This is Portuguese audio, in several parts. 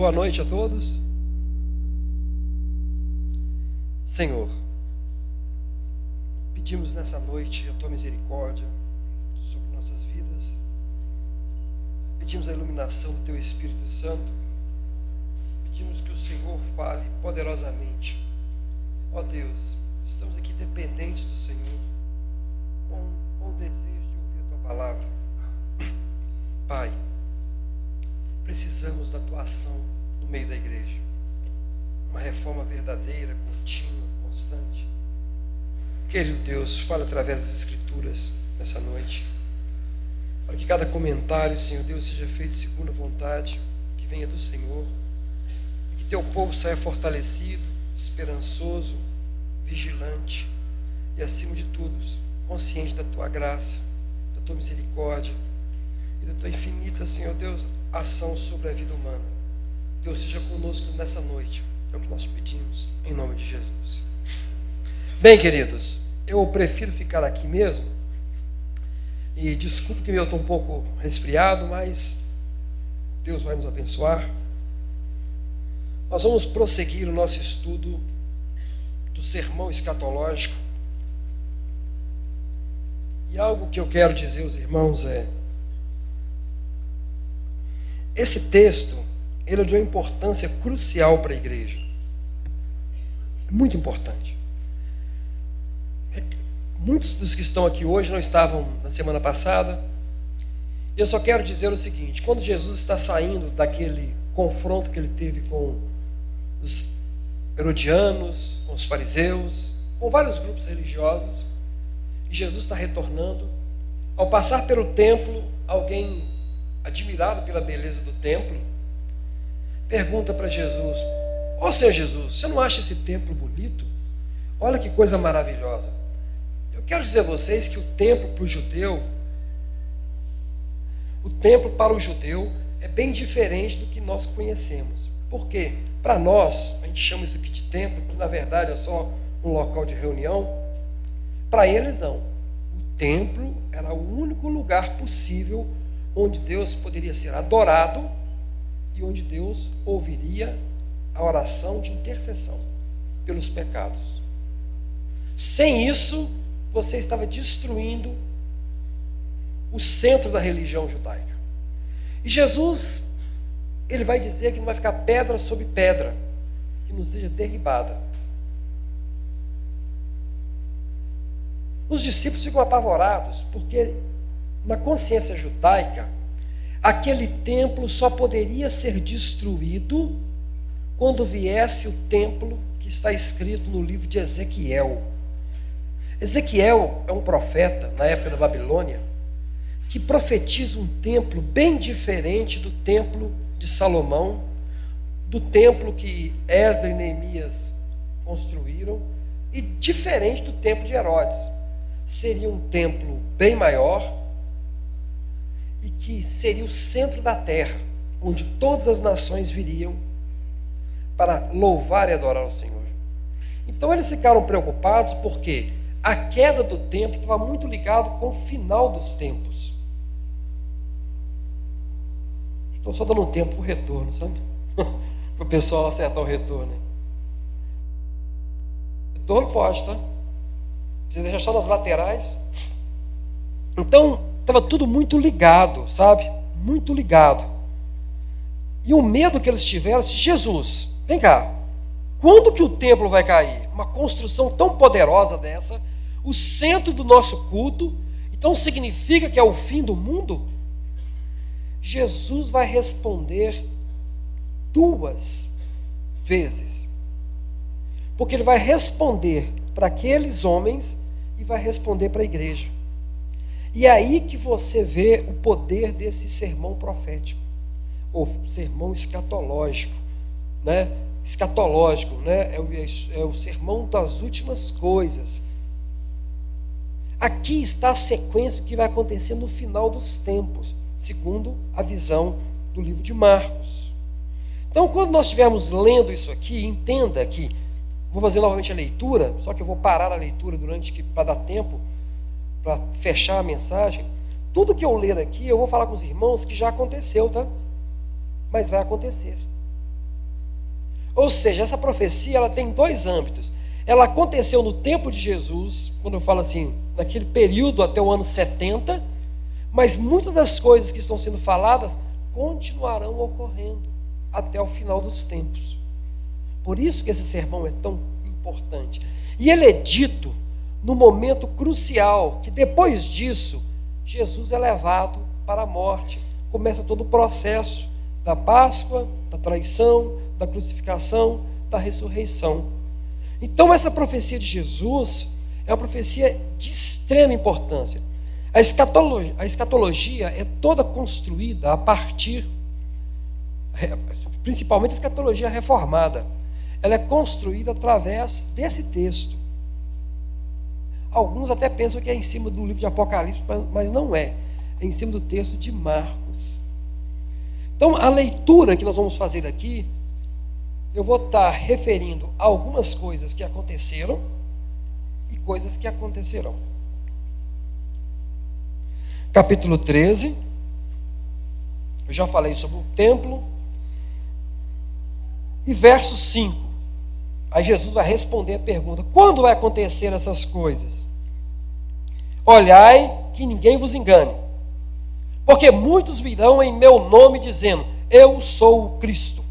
Boa noite a todos. Senhor, pedimos nessa noite a tua misericórdia sobre nossas vidas. Pedimos a iluminação do teu Espírito Santo. Pedimos que o Senhor fale poderosamente. Ó Deus, estamos aqui dependentes do Senhor, com, com o desejo de ouvir a tua palavra. Pai, precisamos da tua ação no meio da igreja. Uma reforma verdadeira, contínua, constante. Querido Deus, fala através das Escrituras nessa noite. Para que cada comentário, Senhor Deus, seja feito segundo a vontade que venha do Senhor. E que teu povo saia fortalecido, esperançoso, vigilante e, acima de tudo, consciente da tua graça, da tua misericórdia e da tua infinita, Senhor Deus, ação sobre a vida humana. Deus seja conosco nessa noite. É o que nós pedimos, em nome de Jesus. Bem, queridos, eu prefiro ficar aqui mesmo. E desculpe que eu estou um pouco resfriado, mas Deus vai nos abençoar. Nós vamos prosseguir o nosso estudo do sermão escatológico. E algo que eu quero dizer aos irmãos é: esse texto, ele é de uma importância crucial para a igreja. Muito importante. Muitos dos que estão aqui hoje não estavam na semana passada. Eu só quero dizer o seguinte: quando Jesus está saindo daquele confronto que ele teve com os herodianos, com os fariseus, com vários grupos religiosos, e Jesus está retornando, ao passar pelo templo, alguém admirado pela beleza do templo, pergunta para Jesus: Ó oh, Senhor Jesus, você não acha esse templo bonito? Olha que coisa maravilhosa. Eu quero dizer a vocês que o templo para o judeu, o templo para o judeu é bem diferente do que nós conhecemos. Por quê? Para nós, a gente chama isso aqui de templo, que na verdade é só um local de reunião. Para eles, não. O templo era o único lugar possível onde Deus poderia ser adorado e onde Deus ouviria a oração de intercessão pelos pecados. Sem isso, você estava destruindo o centro da religião judaica. E Jesus, ele vai dizer que não vai ficar pedra sobre pedra que não seja derribada. Os discípulos ficam apavorados porque na consciência judaica, aquele templo só poderia ser destruído quando viesse o templo que está escrito no livro de Ezequiel. Ezequiel é um profeta na época da Babilônia que profetiza um templo bem diferente do templo de Salomão, do templo que Esdras e Neemias construíram e diferente do templo de Herodes. Seria um templo bem maior, e que seria o centro da terra, onde todas as nações viriam para louvar e adorar o Senhor. Então eles ficaram preocupados porque a queda do templo estava muito ligado com o final dos tempos. Estou só dando um tempo para o retorno, sabe? para o pessoal acertar o retorno. Retorno pode, tá? Você deixa só nas laterais. Então, Estava tudo muito ligado, sabe? Muito ligado. E o medo que eles tiveram, se Jesus, vem cá, quando que o templo vai cair? Uma construção tão poderosa dessa, o centro do nosso culto, então significa que é o fim do mundo? Jesus vai responder duas vezes. Porque ele vai responder para aqueles homens e vai responder para a igreja. E é aí que você vê o poder desse sermão profético, ou sermão escatológico, né? Escatológico, né? É o, é o sermão das últimas coisas. Aqui está a sequência que vai acontecer no final dos tempos, segundo a visão do livro de Marcos. Então, quando nós estivermos lendo isso aqui, entenda que vou fazer novamente a leitura, só que eu vou parar a leitura durante que para dar tempo para fechar a mensagem, tudo que eu ler aqui, eu vou falar com os irmãos que já aconteceu, tá? Mas vai acontecer. Ou seja, essa profecia ela tem dois âmbitos. Ela aconteceu no tempo de Jesus, quando eu falo assim, naquele período até o ano 70, mas muitas das coisas que estão sendo faladas continuarão ocorrendo até o final dos tempos. Por isso que esse sermão é tão importante. E ele é dito no momento crucial, que depois disso, Jesus é levado para a morte. Começa todo o processo da Páscoa, da traição, da crucificação, da ressurreição. Então, essa profecia de Jesus é uma profecia de extrema importância. A escatologia, a escatologia é toda construída a partir, principalmente a escatologia reformada, ela é construída através desse texto. Alguns até pensam que é em cima do livro de Apocalipse, mas não é. É em cima do texto de Marcos. Então, a leitura que nós vamos fazer aqui, eu vou estar referindo a algumas coisas que aconteceram e coisas que acontecerão. Capítulo 13. Eu já falei sobre o templo. E verso 5. Aí Jesus vai responder a pergunta: quando vai acontecer essas coisas? Olhai que ninguém vos engane, porque muitos virão em meu nome dizendo: Eu sou o Cristo,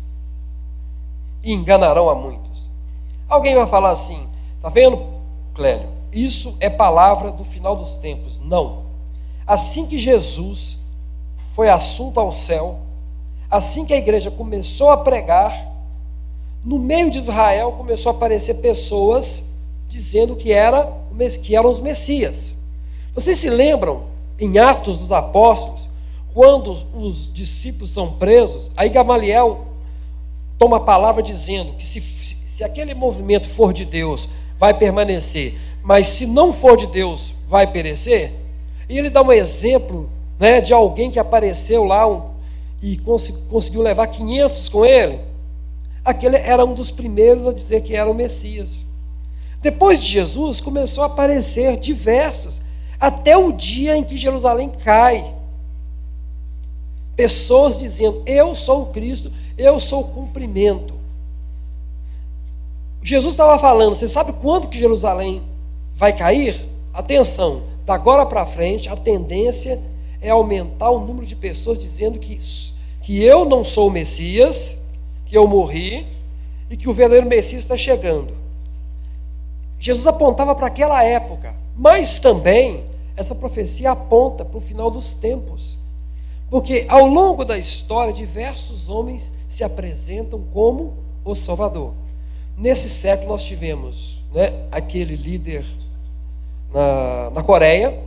e enganarão a muitos. Alguém vai falar assim: Está vendo, Clélio? Isso é palavra do final dos tempos. Não. Assim que Jesus foi assunto ao céu, assim que a igreja começou a pregar, no meio de Israel começou a aparecer pessoas dizendo que, era, que eram os Messias. Vocês se lembram, em Atos dos Apóstolos, quando os discípulos são presos, aí Gamaliel toma a palavra dizendo que se, se aquele movimento for de Deus, vai permanecer, mas se não for de Deus, vai perecer. E ele dá um exemplo né, de alguém que apareceu lá um, e cons conseguiu levar 500 com ele aquele era um dos primeiros a dizer que era o Messias. Depois de Jesus, começou a aparecer diversos, até o dia em que Jerusalém cai. Pessoas dizendo: Eu sou o Cristo, eu sou o cumprimento. Jesus estava falando: Você sabe quando que Jerusalém vai cair? Atenção, da agora para frente, a tendência é aumentar o número de pessoas dizendo que, que eu não sou o Messias que eu morri e que o verdadeiro Messias está chegando. Jesus apontava para aquela época, mas também essa profecia aponta para o final dos tempos. Porque ao longo da história, diversos homens se apresentam como o Salvador. Nesse século, nós tivemos né, aquele líder na, na Coreia,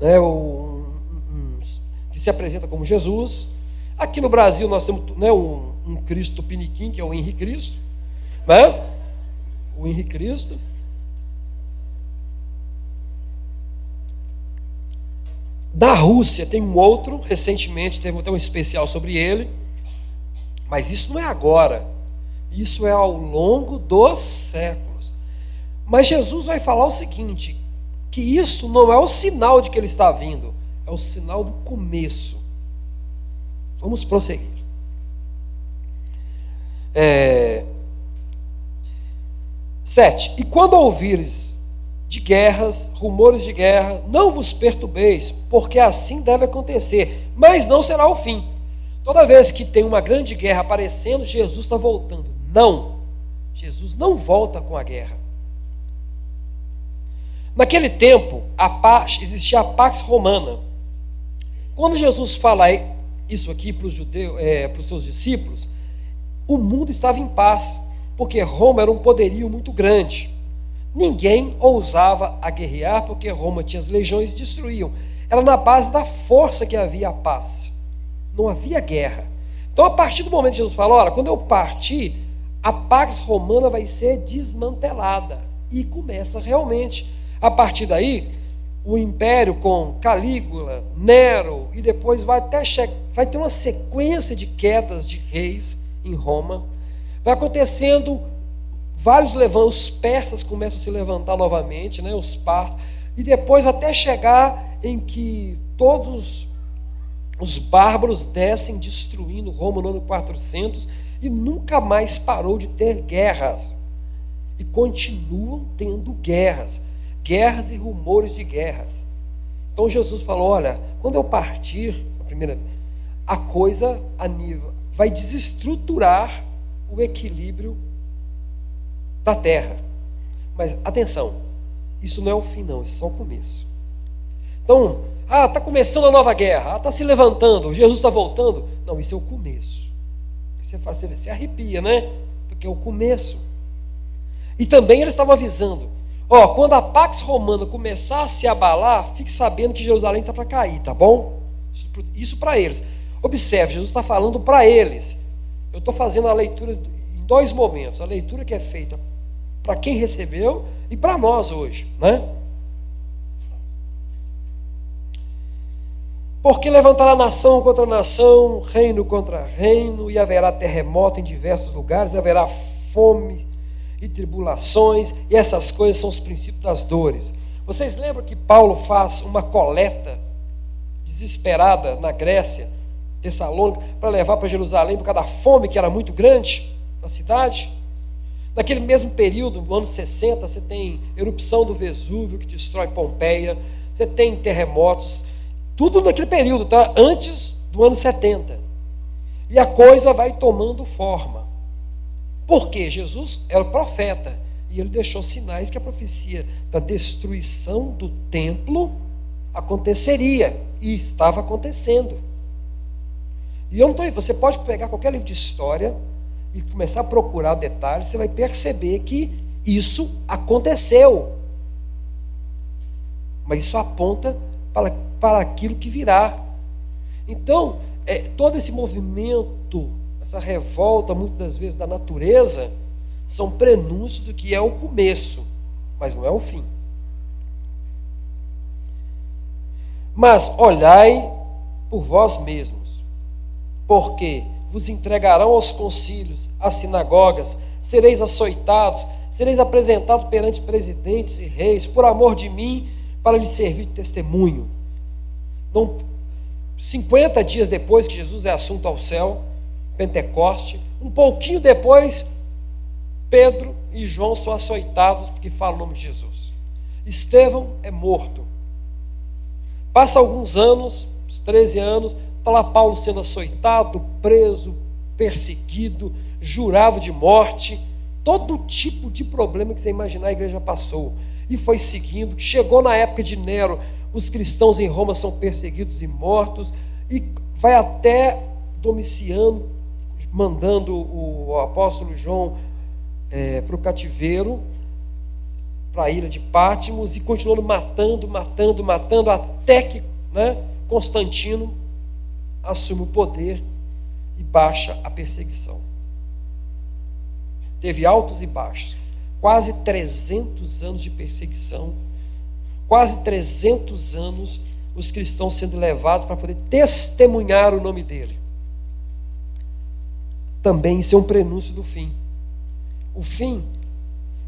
né, um, um, que se apresenta como Jesus. Aqui no Brasil, nós temos né, um, um Cristo piniquim, que é o Henrique Cristo, né? O Henrique Cristo. Da Rússia tem um outro, recentemente teve até um especial sobre ele, mas isso não é agora, isso é ao longo dos séculos. Mas Jesus vai falar o seguinte: que isso não é o sinal de que ele está vindo, é o sinal do começo. Vamos prosseguir. É... Sete. E quando ouvires de guerras, rumores de guerra, não vos perturbeis, porque assim deve acontecer, mas não será o fim. Toda vez que tem uma grande guerra aparecendo, Jesus está voltando. Não. Jesus não volta com a guerra. Naquele tempo, a paz, existia a Pax Romana. Quando Jesus fala isso aqui para os, judeus, é, para os seus discípulos, o mundo estava em paz, porque Roma era um poderio muito grande. Ninguém ousava a guerrear, porque Roma tinha as legiões e destruíam. Era na base da força que havia a paz. Não havia guerra. Então, a partir do momento que Jesus falou, olha, quando eu partir, a Pax Romana vai ser desmantelada. E começa realmente. A partir daí, o império com Calígula, Nero, e depois vai até vai ter uma sequência de quedas de reis em Roma. Vai acontecendo vários levantos, os persas começam a se levantar novamente, né, os partos, e depois até chegar em que todos os bárbaros descem destruindo Roma no ano 400, e nunca mais parou de ter guerras. E continuam tendo guerras, guerras e rumores de guerras. Então Jesus falou: olha, quando eu partir, a primeira, a coisa a nível vai desestruturar o equilíbrio da terra. Mas atenção, isso não é o fim, não, isso é só o começo. Então, ah, está começando a nova guerra, ah, está se levantando, Jesus está voltando. Não, isso é o começo. Você, faz, você arrepia, né? Porque é o começo. E também eles estavam avisando: ó, quando a Pax Romana começar a se abalar, fique sabendo que Jerusalém está para cair, tá bom? Isso para eles. Observe, Jesus está falando para eles. Eu estou fazendo a leitura em dois momentos: a leitura que é feita para quem recebeu e para nós hoje, né? Porque levantará nação contra nação, reino contra reino, e haverá terremoto em diversos lugares, haverá fome e tribulações, e essas coisas são os princípios das dores. Vocês lembram que Paulo faz uma coleta desesperada na Grécia, Tessalônica, para levar para Jerusalém por causa da fome que era muito grande na cidade? Naquele mesmo período, no ano 60, você tem erupção do Vesúvio que destrói Pompeia, você tem terremotos, tudo naquele período, tá? Antes do ano 70. E a coisa vai tomando forma. Porque Jesus era profeta e ele deixou sinais que a profecia da destruição do templo aconteceria e estava acontecendo. E eu não estou você pode pegar qualquer livro de história e começar a procurar detalhes, você vai perceber que isso aconteceu. Mas isso aponta para para aquilo que virá. Então, é, todo esse movimento, essa revolta, muitas das vezes, da natureza, são prenúncios do que é o começo, mas não é o fim. Mas olhai por vós mesmos, porque vos entregarão aos concílios, às sinagogas, sereis açoitados, sereis apresentados perante presidentes e reis, por amor de mim, para lhes servir de testemunho. Não, 50 dias depois que Jesus é assunto ao céu, Pentecoste, um pouquinho depois, Pedro e João são açoitados porque falam o nome de Jesus. Estevão é morto. Passa alguns anos, uns 13 anos, está lá Paulo sendo açoitado, preso, perseguido, jurado de morte. Todo tipo de problema que você imaginar a igreja passou. E foi seguindo. Chegou na época de Nero, os cristãos em Roma são perseguidos e mortos, e vai até Domiciano, mandando o apóstolo João é, para o cativeiro, para a ilha de Pátimos, e continuando matando, matando, matando, até que né, Constantino assume o poder e baixa a perseguição. Teve altos e baixos, quase 300 anos de perseguição quase 300 anos os cristãos sendo levados para poder testemunhar o nome dele. Também isso é um prenúncio do fim. O fim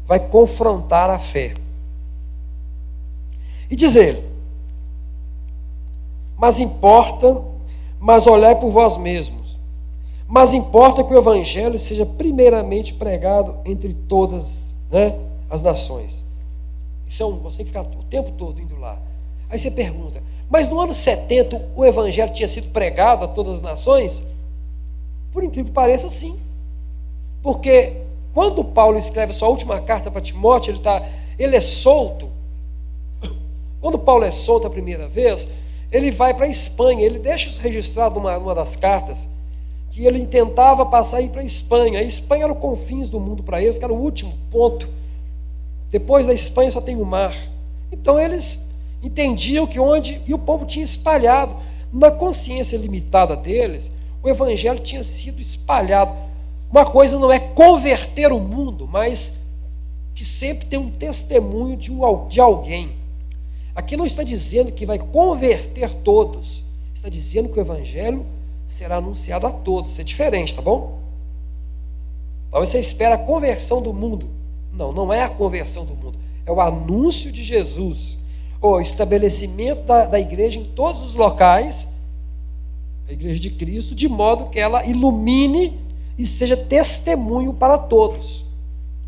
vai confrontar a fé. E diz ele: Mas importa, mas olhai por vós mesmos. Mas importa que o evangelho seja primeiramente pregado entre todas né, as nações. São, você tem que ficar o tempo todo indo lá. Aí você pergunta, mas no ano 70 o evangelho tinha sido pregado a todas as nações? Por incrível que pareça, sim. Porque quando Paulo escreve a sua última carta para Timóteo, ele, tá, ele é solto. Quando Paulo é solto a primeira vez, ele vai para a Espanha, ele deixa isso registrado numa, numa das cartas, que ele tentava passar para a Espanha. A Espanha era o confins do mundo para eles, que era o último ponto depois da Espanha só tem o mar. Então eles entendiam que onde. E o povo tinha espalhado. Na consciência limitada deles, o evangelho tinha sido espalhado. Uma coisa não é converter o mundo, mas que sempre tem um testemunho de, um, de alguém. Aqui não está dizendo que vai converter todos, está dizendo que o evangelho será anunciado a todos. Isso é diferente, tá bom? Talvez você espera a conversão do mundo. Não, não é a conversão do mundo, é o anúncio de Jesus, o estabelecimento da, da igreja em todos os locais, a igreja de Cristo, de modo que ela ilumine e seja testemunho para todos,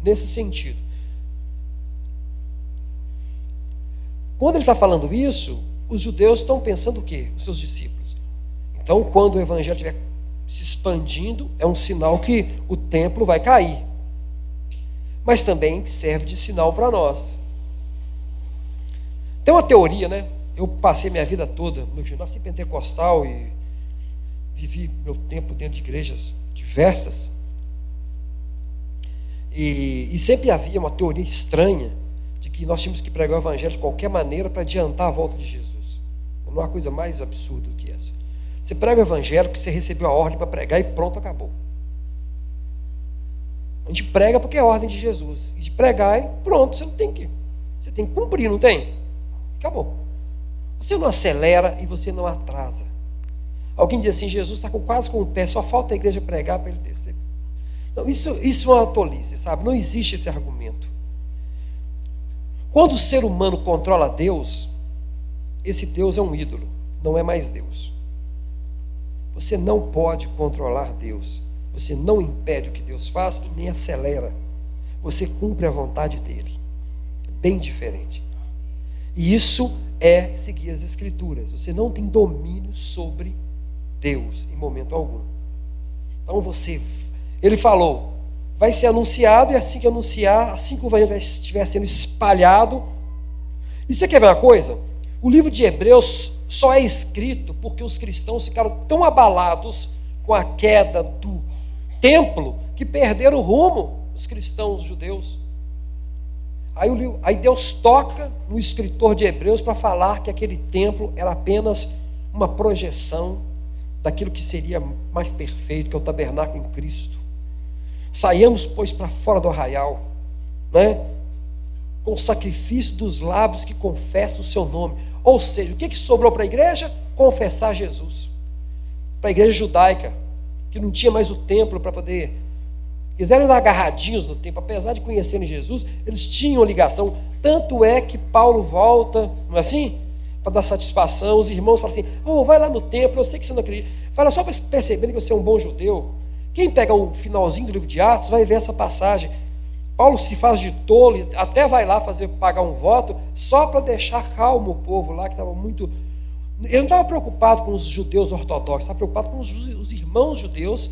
nesse sentido. Quando ele está falando isso, os judeus estão pensando o quê? Os seus discípulos. Então, quando o evangelho estiver se expandindo, é um sinal que o templo vai cair. Mas também serve de sinal para nós. Tem uma teoria, né? Eu passei minha vida toda, eu nasci pentecostal e vivi meu tempo dentro de igrejas diversas. E, e sempre havia uma teoria estranha de que nós tínhamos que pregar o evangelho de qualquer maneira para adiantar a volta de Jesus. Não há coisa mais absurda do que essa. Você prega o evangelho porque você recebeu a ordem para pregar e pronto, acabou. A gente prega porque é a ordem de Jesus. E de pregar e pronto, você não tem que. Você tem que cumprir, não tem? Acabou. Você não acelera e você não atrasa. Alguém diz assim: Jesus está quase com o pé, só falta a igreja pregar para ele descer. Não, isso, isso é uma tolice, sabe? Não existe esse argumento. Quando o ser humano controla Deus, esse Deus é um ídolo, não é mais Deus. Você não pode controlar Deus. Você não impede o que Deus faz e nem acelera. Você cumpre a vontade dele. Bem diferente. E isso é seguir as Escrituras. Você não tem domínio sobre Deus em momento algum. Então você, ele falou, vai ser anunciado, e assim que anunciar, assim que o evangelho estiver sendo espalhado. E você quer ver uma coisa? O livro de Hebreus só é escrito porque os cristãos ficaram tão abalados com a queda do templo que perderam o rumo, os cristãos judeus. Aí, aí Deus toca no escritor de Hebreus para falar que aquele templo era apenas uma projeção daquilo que seria mais perfeito, que é o tabernáculo em Cristo. Saiamos, pois, para fora do arraial, né? com o sacrifício dos lábios que confessam o seu nome. Ou seja, o que, que sobrou para a igreja? Confessar Jesus. Para a igreja judaica, que não tinha mais o templo para poder. Quiseram andar agarradinhos no templo, apesar de conhecerem Jesus, eles tinham ligação. Tanto é que Paulo volta, não é assim? para dar satisfação. Os irmãos falam assim: oh, vai lá no templo, eu sei que você não acredita. Fala só para perceber que você é um bom judeu. Quem pega o finalzinho do livro de Atos vai ver essa passagem. Paulo se faz de tolo, até vai lá fazer pagar um voto, só para deixar calmo o povo lá, que estava muito. Ele não estava preocupado com os judeus ortodoxos, estava preocupado com os, os irmãos judeus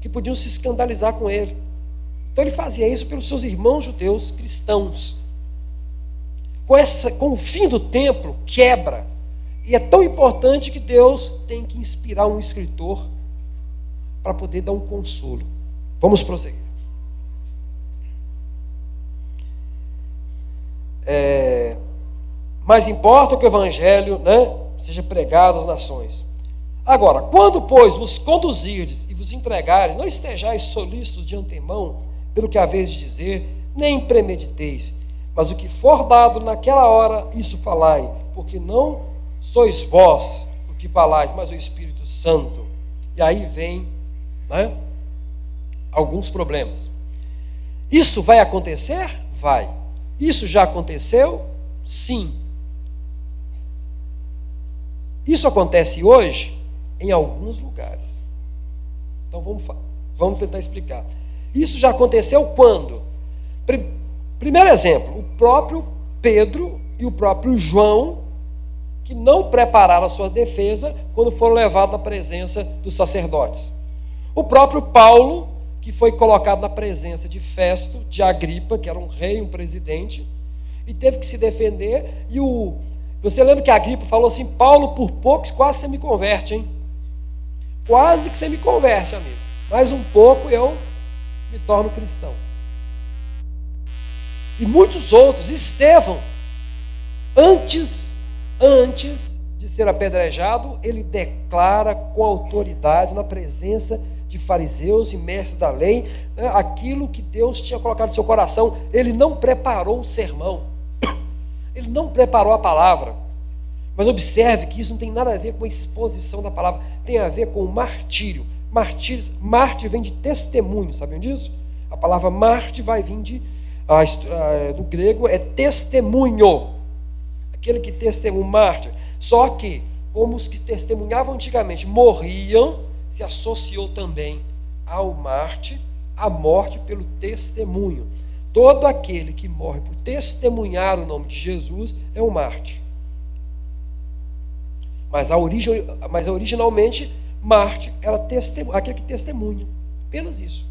que podiam se escandalizar com ele. Então ele fazia isso pelos seus irmãos judeus cristãos com, essa, com o fim do templo, quebra. E é tão importante que Deus tem que inspirar um escritor para poder dar um consolo. Vamos prosseguir. É, mas importa que o evangelho né, seja pregado às nações. Agora, quando, pois, vos conduzirdes e vos entregares, não estejais solícitos de antemão pelo que haveis de dizer, nem premediteis, mas o que for dado naquela hora, isso falai, porque não sois vós o que falais, mas o Espírito Santo. E aí vem né, alguns problemas. Isso vai acontecer? Vai. Isso já aconteceu? Sim. Isso acontece hoje em alguns lugares. Então vamos, vamos tentar explicar. Isso já aconteceu quando? Primeiro exemplo, o próprio Pedro e o próprio João, que não prepararam a sua defesa quando foram levados na presença dos sacerdotes. O próprio Paulo, que foi colocado na presença de Festo, de Agripa, que era um rei, um presidente, e teve que se defender. E o você lembra que Agripa falou assim: Paulo, por poucos, quase você me converte, hein? Quase que você me converte, amigo. Mais um pouco eu me torno cristão e muitos outros. Estevão, antes, antes de ser apedrejado, ele declara com autoridade, na presença de fariseus e mestres da lei, né, aquilo que Deus tinha colocado no seu coração. Ele não preparou o sermão, ele não preparou a palavra. Mas observe que isso não tem nada a ver com a exposição da palavra, tem a ver com o martírio. Martírio, mártir vem de testemunho, sabiam disso? A palavra mártir vai vir de do grego é testemunho. Aquele que testemunha, mártir. Só que, como os que testemunhavam antigamente morriam, se associou também ao Marte a morte pelo testemunho. Todo aquele que morre por testemunhar o nome de Jesus é um Marte. Mas, a origem, mas originalmente, Marte era testemunha, aquele que testemunha. Apenas isso.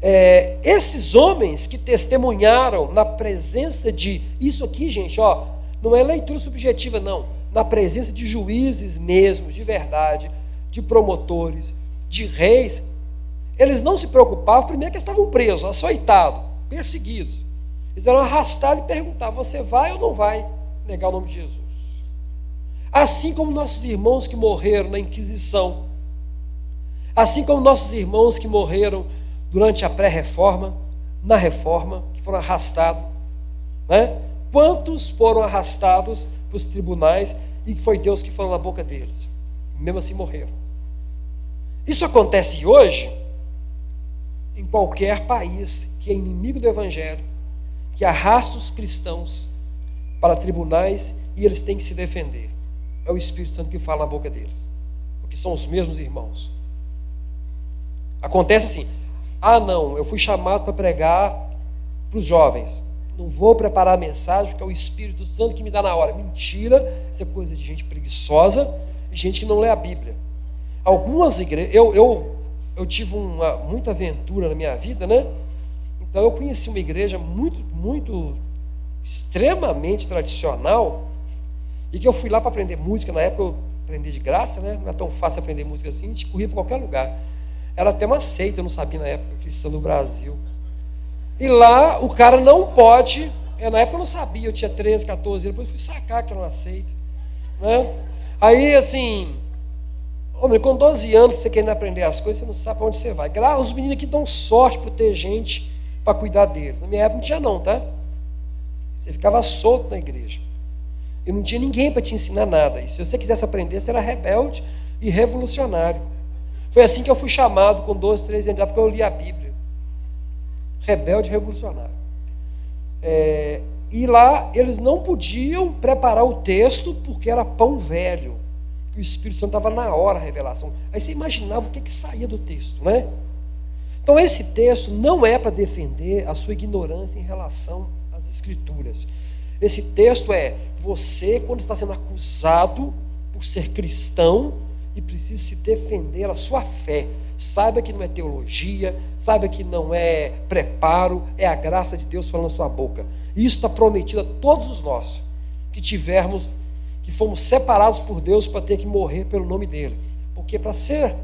É, esses homens que testemunharam na presença de. Isso aqui, gente, ó, não é leitura subjetiva, não. Na presença de juízes mesmos, de verdade, de promotores, de reis, eles não se preocupavam, primeiro que eles estavam presos, açoitados, perseguidos. Eles eram arrastados e perguntavam: você vai ou não vai negar o nome de Jesus? Assim como nossos irmãos que morreram na Inquisição, assim como nossos irmãos que morreram durante a pré-reforma, na reforma, que foram arrastados, né? Quantos foram arrastados para os tribunais e foi Deus que falou na boca deles? Mesmo assim morreram. Isso acontece hoje em qualquer país que é inimigo do Evangelho, que arrasta os cristãos para tribunais e eles têm que se defender. É o Espírito Santo que fala na boca deles, porque são os mesmos irmãos. Acontece assim: ah, não, eu fui chamado para pregar para os jovens. Não vou preparar a mensagem porque é o Espírito Santo que me dá na hora. Mentira, isso é coisa de gente preguiçosa gente que não lê a Bíblia. Algumas igrejas, eu, eu eu tive uma, muita aventura na minha vida, né? Então eu conheci uma igreja muito, muito extremamente tradicional e que eu fui lá para aprender música. Na época eu aprendi de graça, né? Não é tão fácil aprender música assim, a gente corria para qualquer lugar. Era até uma seita, eu não sabia na época, cristã no Brasil. E lá o cara não pode, é, na época eu não sabia, eu tinha 13, 14 anos, depois fui sacar que era uma seita. Né? Aí assim, Homem, com 12 anos você querendo aprender as coisas, você não sabe para onde você vai. Os meninos aqui dão sorte por ter gente para cuidar deles. Na minha época não tinha não, tá? Você ficava solto na igreja. E não tinha ninguém para te ensinar nada. E se você quisesse aprender, você era rebelde e revolucionário. Foi assim que eu fui chamado com 12, 13 anos, porque eu li a Bíblia. Rebelde e revolucionário. É, e lá eles não podiam preparar o texto porque era pão velho que o Espírito Santo estava na hora a revelação. Aí você imaginava o que, que saía do texto, né? Então esse texto não é para defender a sua ignorância em relação às Escrituras. Esse texto é você, quando está sendo acusado por ser cristão e precisa se defender a sua fé. Saiba que não é teologia, saiba que não é preparo, é a graça de Deus falando na sua boca. Isso está prometido a todos nós que tivermos que fomos separados por Deus para ter que morrer pelo nome dele. Porque para ser,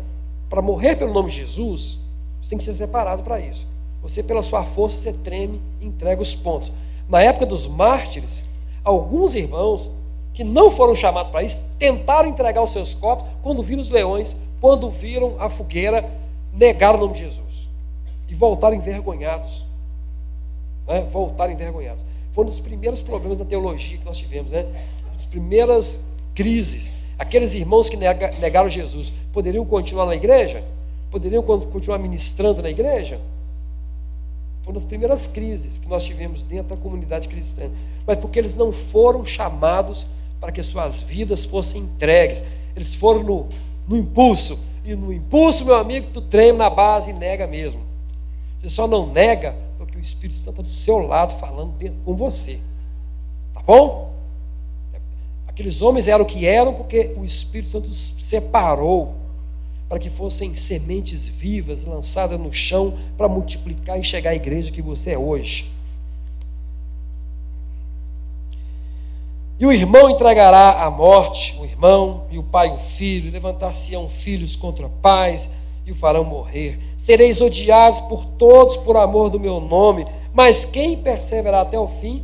para morrer pelo nome de Jesus, você tem que ser separado para isso. Você, pela sua força, você treme e entrega os pontos. Na época dos mártires, alguns irmãos que não foram chamados para isso tentaram entregar os seus corpos quando viram os leões, quando viram a fogueira, negaram o nome de Jesus e voltaram envergonhados. Né? Voltaram envergonhados. Foi um dos primeiros problemas da teologia que nós tivemos, né? Primeiras crises, aqueles irmãos que negaram Jesus, poderiam continuar na igreja? Poderiam continuar ministrando na igreja? Foi uma das primeiras crises que nós tivemos dentro da comunidade cristã. Mas porque eles não foram chamados para que suas vidas fossem entregues. Eles foram no, no impulso. E no impulso, meu amigo, tu treme na base e nega mesmo. Você só não nega porque o Espírito Santo está do seu lado falando com você. Tá bom? Aqueles homens eram o que eram porque o Espírito Santo os separou para que fossem sementes vivas lançadas no chão para multiplicar e chegar à igreja que você é hoje. E o irmão entregará a morte, o irmão, e o pai o filho, levantar-se-ão filhos contra pais, e o farão morrer. Sereis odiados por todos por amor do meu nome, mas quem perseverar até o fim,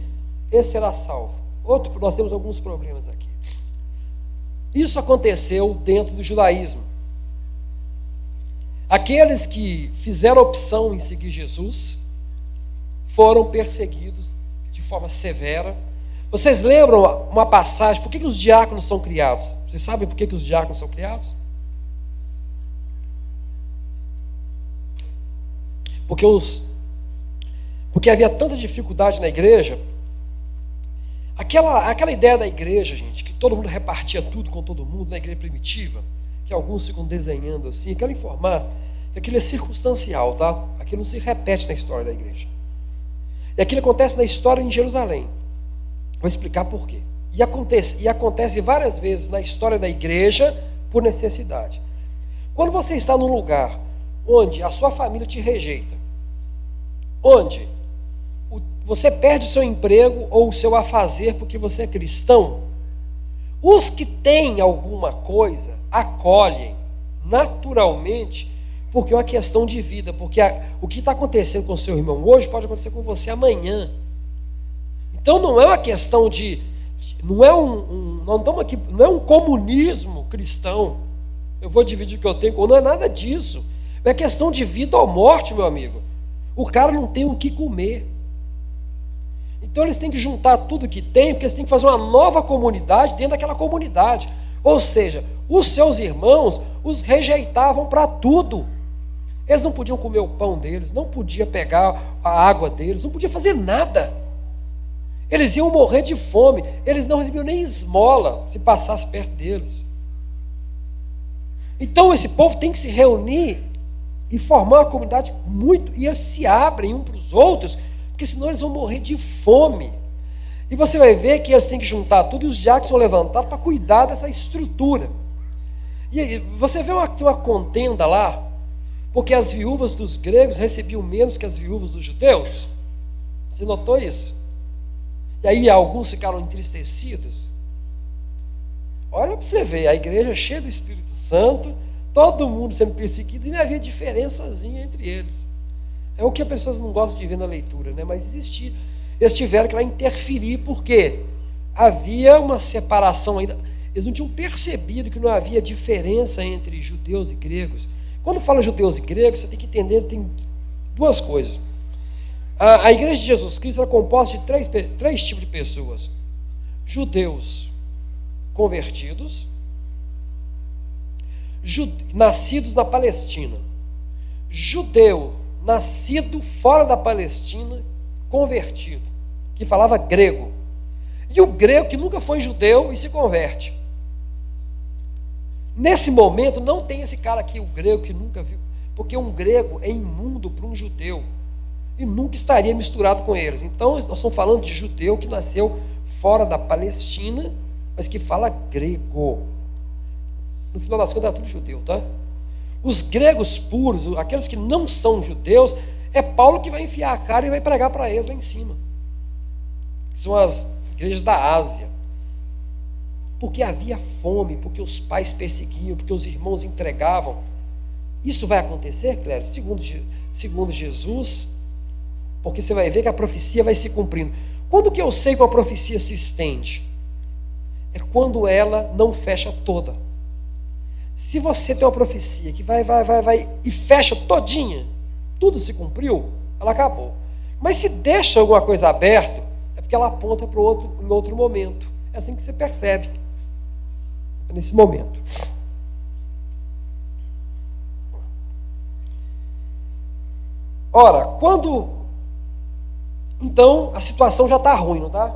esse será salvo. Outro, nós temos alguns problemas aqui. Isso aconteceu dentro do judaísmo. Aqueles que fizeram opção em seguir Jesus foram perseguidos de forma severa. Vocês lembram uma passagem? Por que, que os diáconos são criados? Vocês sabem por que, que os diáconos são criados? Porque os porque havia tanta dificuldade na igreja Aquela, aquela ideia da igreja, gente, que todo mundo repartia tudo com todo mundo na igreja primitiva, que alguns ficam desenhando assim. Eu quero informar que aquilo é circunstancial, tá? Aquilo não se repete na história da igreja. E aquilo acontece na história em Jerusalém. Vou explicar por quê. E acontece, e acontece várias vezes na história da igreja por necessidade. Quando você está num lugar onde a sua família te rejeita, onde você perde seu emprego ou seu afazer porque você é cristão, os que têm alguma coisa acolhem naturalmente, porque é uma questão de vida, porque a, o que está acontecendo com seu irmão hoje pode acontecer com você amanhã. Então não é uma questão de. Não é um, um não, aqui, não é um comunismo cristão. Eu vou dividir o que eu tenho, não é nada disso. É questão de vida ou morte, meu amigo. O cara não tem o que comer. Então eles têm que juntar tudo que tem, porque eles têm que fazer uma nova comunidade dentro daquela comunidade. Ou seja, os seus irmãos os rejeitavam para tudo. Eles não podiam comer o pão deles, não podiam pegar a água deles, não podiam fazer nada. Eles iam morrer de fome, eles não recebiam nem esmola se passasse perto deles. Então esse povo tem que se reunir e formar uma comunidade muito, e eles se abrem uns para os outros, porque senão eles vão morrer de fome. E você vai ver que eles têm que juntar tudo e os diáconos são levantados para cuidar dessa estrutura. E você vê uma, uma contenda lá, porque as viúvas dos gregos recebiam menos que as viúvas dos judeus. Você notou isso? E aí alguns ficaram entristecidos. Olha para você ver, a igreja cheia do Espírito Santo, todo mundo sendo perseguido, e não havia diferençazinha entre eles. É o que as pessoas não gostam de ver na leitura, né? mas existia. Eles tiveram que lá interferir, porque havia uma separação ainda. Eles não tinham percebido que não havia diferença entre judeus e gregos. Quando fala judeus e gregos, você tem que entender tem duas coisas. A, a igreja de Jesus Cristo é composta de três, três tipos de pessoas: judeus convertidos, nascidos na Palestina, judeu nascido fora da Palestina, convertido, que falava grego, e o grego que nunca foi judeu e se converte. Nesse momento não tem esse cara aqui, o grego que nunca viu, porque um grego é imundo para um judeu e nunca estaria misturado com eles. Então, nós estamos falando de judeu que nasceu fora da Palestina, mas que fala grego. No final das contas, era tudo judeu, tá? Os gregos puros, aqueles que não são judeus, é Paulo que vai enfiar a cara e vai pregar para eles lá em cima. São as igrejas da Ásia. Porque havia fome, porque os pais perseguiam, porque os irmãos entregavam. Isso vai acontecer, Clério? Segundo, segundo Jesus, porque você vai ver que a profecia vai se cumprindo. Quando que eu sei que uma profecia se estende? É quando ela não fecha toda. Se você tem uma profecia que vai, vai, vai, vai e fecha todinha, tudo se cumpriu, ela acabou. Mas se deixa alguma coisa aberta, é porque ela aponta para outro, em outro momento. É assim que você percebe. É nesse momento. Ora, quando então, a situação já está ruim, não está?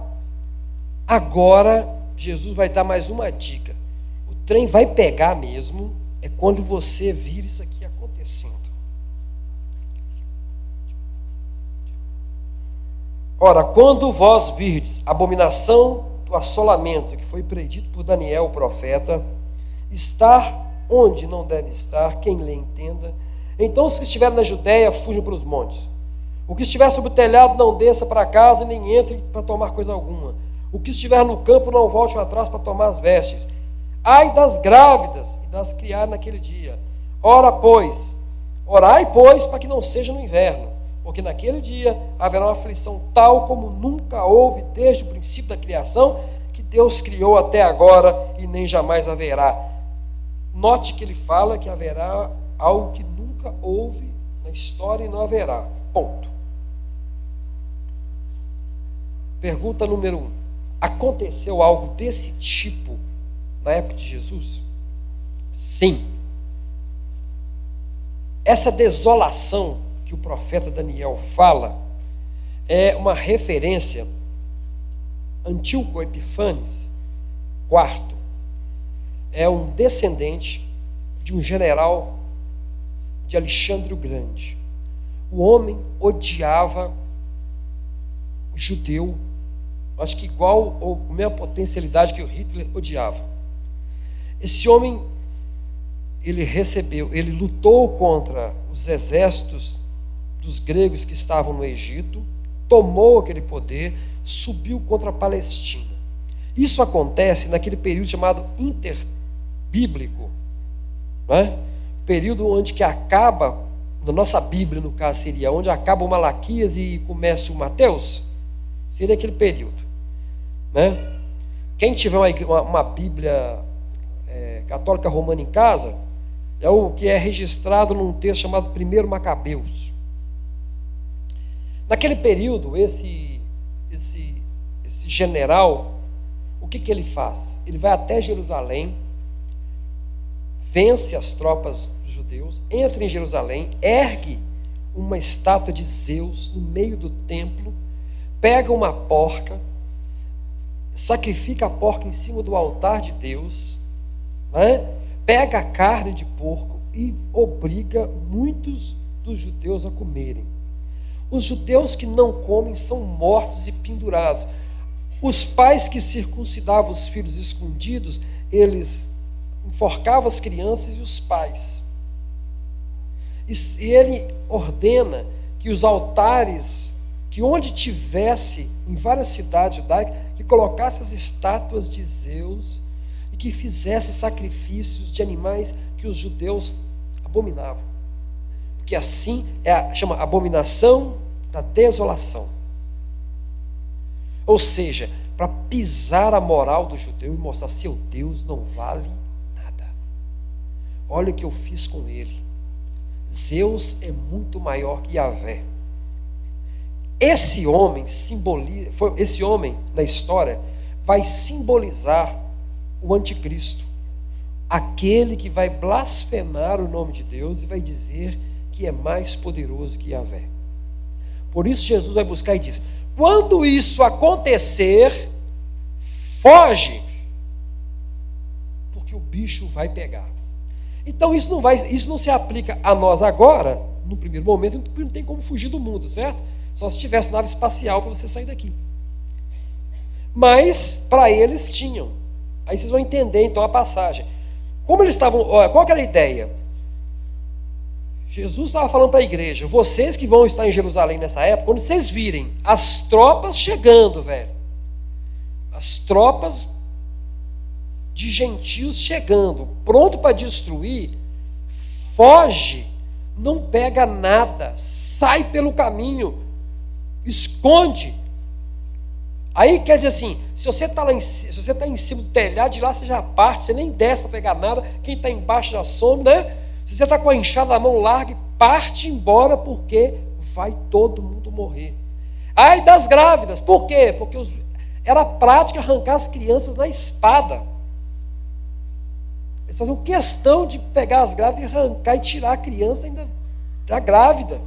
Agora, Jesus vai dar mais uma dica. O trem vai pegar mesmo, é quando você vir isso aqui acontecendo. Ora, quando vós virdes abominação do assolamento que foi predito por Daniel, o profeta, estar onde não deve estar, quem lhe entenda, então os que estiverem na Judéia fujam para os montes. O que estiver sobre o telhado não desça para casa, nem entre para tomar coisa alguma. O que estiver no campo não volte atrás para tomar as vestes. Ai das grávidas e das criadas naquele dia. Ora, pois, orai, pois, para que não seja no inverno, porque naquele dia haverá uma aflição tal como nunca houve desde o princípio da criação, que Deus criou até agora e nem jamais haverá. Note que ele fala que haverá algo que nunca houve na história e não haverá. Ponto. Pergunta número um: aconteceu algo desse tipo na época de Jesus? Sim. Essa desolação que o profeta Daniel fala é uma referência. Antíoco Epifanes, quarto, é um descendente de um general de Alexandre o Grande. O homem odiava o judeu, acho que igual ou com a mesma potencialidade que o Hitler odiava. Esse homem, ele recebeu, ele lutou contra os exércitos dos gregos que estavam no Egito, tomou aquele poder, subiu contra a Palestina. Isso acontece naquele período chamado interbíblico, é? período onde que acaba, na nossa Bíblia no caso seria, onde acaba o Malaquias e começa o Mateus, seria aquele período. Né? Quem tiver uma, uma Bíblia é, católica romana em casa, é o que é registrado num texto chamado Primeiro Macabeus. Naquele período, esse, esse, esse general, o que, que ele faz? Ele vai até Jerusalém, vence as tropas judeus, entra em Jerusalém, ergue uma estátua de Zeus no meio do templo, pega uma porca, sacrifica a porca em cima do altar de Deus, né? pega a carne de porco e obriga muitos dos judeus a comerem. Os judeus que não comem são mortos e pendurados. Os pais que circuncidavam os filhos escondidos, eles enforcavam as crianças e os pais. E ele ordena que os altares, que onde tivesse, em várias cidades judaicas, que colocasse as estátuas de Zeus que fizesse sacrifícios de animais que os judeus abominavam que assim é a, chama abominação da desolação. Ou seja, para pisar a moral do judeu e mostrar seu Deus não vale nada. Olha o que eu fiz com ele. Zeus é muito maior que Yahvé. Esse homem simboliza, foi, esse homem na história vai simbolizar o anticristo, aquele que vai blasfemar o nome de Deus e vai dizer que é mais poderoso que Yahvé. Por isso Jesus vai buscar e diz: quando isso acontecer, foge, porque o bicho vai pegar. Então isso não vai, isso não se aplica a nós agora, no primeiro momento, porque não tem como fugir do mundo, certo? Só se tivesse nave espacial para você sair daqui. Mas para eles tinham. Aí vocês vão entender então a passagem. Como eles estavam, qual era a ideia? Jesus estava falando para a igreja: vocês que vão estar em Jerusalém nessa época, quando vocês virem as tropas chegando, velho, as tropas de gentios chegando, pronto para destruir, foge, não pega nada, sai pelo caminho, esconde. Aí quer dizer assim, se você está lá em, se você está em cima do telhado, de lá você já parte, você nem desce para pegar nada, quem está embaixo já some, né? Se você está com a enxada na mão larga, parte embora, porque vai todo mundo morrer. Ai das grávidas, por quê? Porque os, era prática arrancar as crianças na espada. Eles faziam questão de pegar as grávidas e arrancar e tirar a criança ainda da grávida.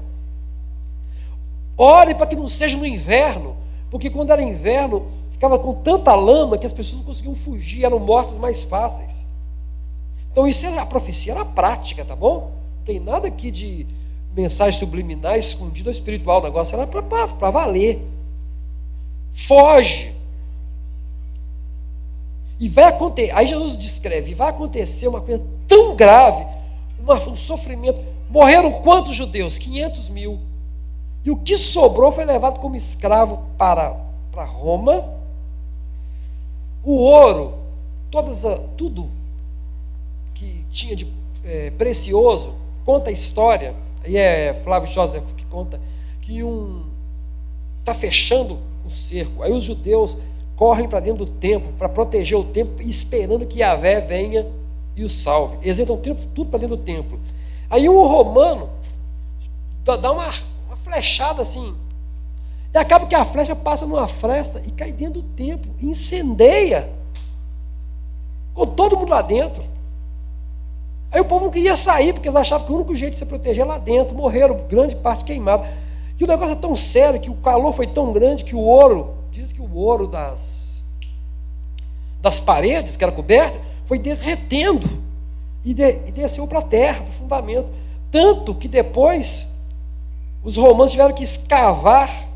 Ore para que não seja no inverno, porque quando era inverno, ficava com tanta lama que as pessoas não conseguiam fugir, eram mortas mais fáceis. Então isso era a profecia, era a prática, tá bom? Não tem nada aqui de mensagem subliminar, escondida ou espiritual. O negócio era para valer. Foge. E vai acontecer, aí Jesus descreve, vai acontecer uma coisa tão grave, um sofrimento. Morreram quantos judeus? 500 mil. E o que sobrou foi levado como escravo para, para Roma. O ouro, todas, tudo que tinha de é, precioso, conta a história, e é Flávio Joseph que conta, que um está fechando o cerco. Aí os judeus correm para dentro do templo para proteger o templo, esperando que Yahvé venha e o salve. Eles entram tudo para dentro do templo. Aí um romano dá uma flechada assim. E acaba que a flecha passa numa fresta e cai dentro do templo, incendeia. Com todo mundo lá dentro. Aí o povo não queria sair, porque eles achavam que o único jeito de se proteger é lá dentro. Morreram, grande parte queimada. E o negócio é tão sério, que o calor foi tão grande, que o ouro, diz que o ouro das, das paredes, que era coberta, foi derretendo. e, de, e desceu para a terra, para o fundamento. Tanto que depois os romanos tiveram que escavar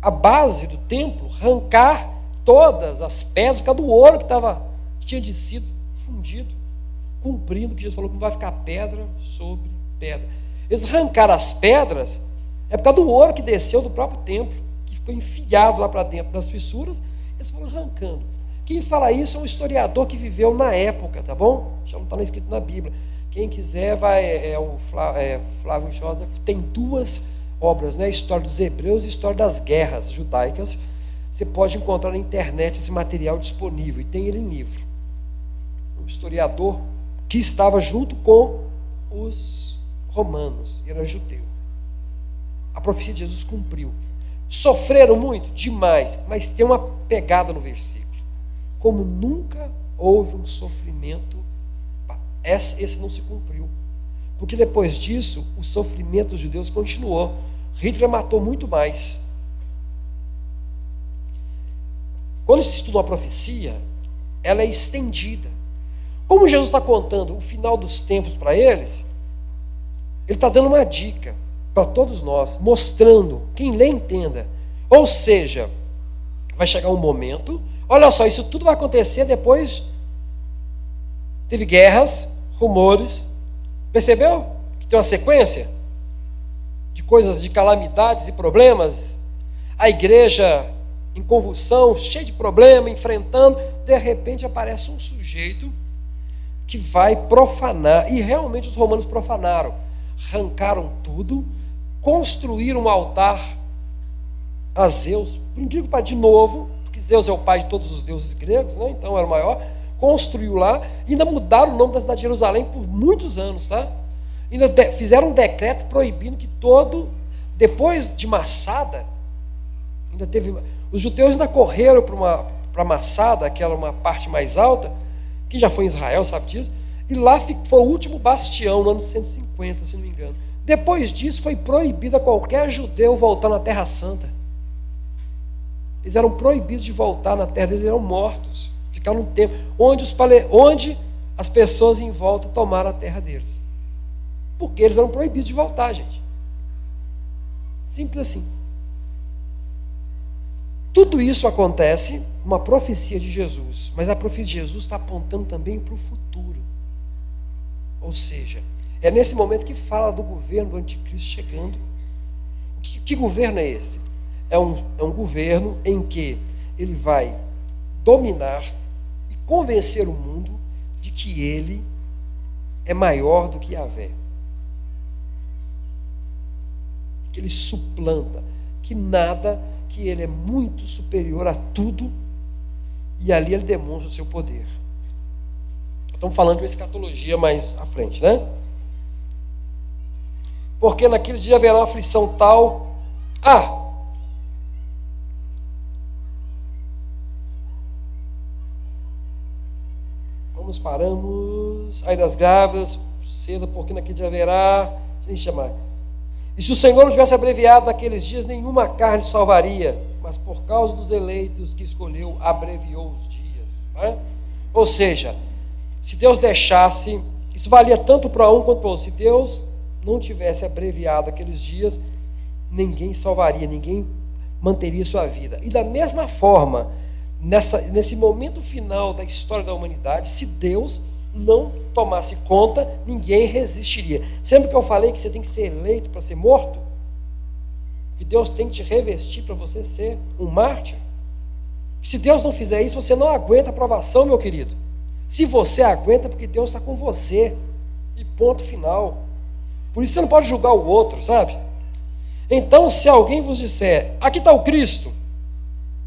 a base do templo, arrancar todas as pedras, por causa do ouro que, tava, que tinha sido fundido, cumprindo o que Jesus falou, que não vai ficar pedra sobre pedra. Eles arrancaram as pedras, é por causa do ouro que desceu do próprio templo, que ficou enfiado lá para dentro das fissuras, eles foram arrancando. Quem fala isso é um historiador que viveu na época, tá bom? Já não está escrito na Bíblia. Quem quiser vai, é, é o Flávio, é, Flávio Joseph, tem duas obras, né? História dos Hebreus e História das Guerras Judaicas. Você pode encontrar na internet esse material disponível e tem ele em livro. Um historiador que estava junto com os romanos, era judeu. A profecia de Jesus cumpriu. Sofreram muito? Demais, mas tem uma pegada no versículo. Como nunca houve um sofrimento, esse não se cumpriu. Porque depois disso, o sofrimento dos judeus continuou. Hitler matou muito mais. Quando se estuda uma profecia, ela é estendida. Como Jesus está contando o final dos tempos para eles, ele está dando uma dica para todos nós, mostrando, quem lê entenda. Ou seja, vai chegar um momento, olha só, isso tudo vai acontecer depois. Teve guerras, rumores, percebeu que tem uma sequência de coisas, de calamidades e problemas? A igreja em convulsão, cheia de problema, enfrentando, de repente aparece um sujeito que vai profanar, e realmente os romanos profanaram, arrancaram tudo, construíram um altar a Zeus, que de novo, Zeus é o pai de todos os deuses gregos, né? então era o maior, construiu lá, ainda mudaram o nome da cidade de Jerusalém por muitos anos, tá? Ainda de, fizeram um decreto proibindo que todo, depois de Massada, ainda teve, os judeus ainda correram para uma para Massada, que era uma parte mais alta, que já foi em Israel, sabe disso, e lá foi o último bastião, no ano 150, se não me engano. Depois disso, foi proibido a qualquer judeu voltar na Terra Santa. Eles eram proibidos de voltar na terra, eles eram mortos. Ficaram um tempo onde, os pale... onde as pessoas em volta tomaram a terra deles. Porque eles eram proibidos de voltar, gente. Simples assim. Tudo isso acontece, uma profecia de Jesus, mas a profecia de Jesus está apontando também para o futuro. Ou seja, é nesse momento que fala do governo do anticristo chegando. Que, que governo é esse? É um, é um governo em que ele vai dominar e convencer o mundo de que ele é maior do que Yahvé. Que ele suplanta, que nada que ele é muito superior a tudo e ali ele demonstra o seu poder. Estamos falando de uma escatologia mais à frente, né? Porque naquele dia haverá uma aflição tal. Ah! Paramos. Aí das grávidas, cedo, porque naquele dia haverá. Eu chamar e se o Senhor não tivesse abreviado naqueles dias, nenhuma carne salvaria, mas por causa dos eleitos que escolheu, abreviou os dias. É? Ou seja, se Deus deixasse, isso valia tanto para um quanto para outro. Se Deus não tivesse abreviado aqueles dias, ninguém salvaria, ninguém manteria sua vida. E da mesma forma, nessa, nesse momento final da história da humanidade, se Deus não tomasse conta, ninguém resistiria. Sempre que eu falei que você tem que ser eleito para ser morto, que Deus tem que te revestir para você ser um mártir, que se Deus não fizer isso, você não aguenta a aprovação, meu querido. Se você aguenta, porque Deus está com você. E ponto final. Por isso você não pode julgar o outro, sabe? Então, se alguém vos disser, aqui está o Cristo,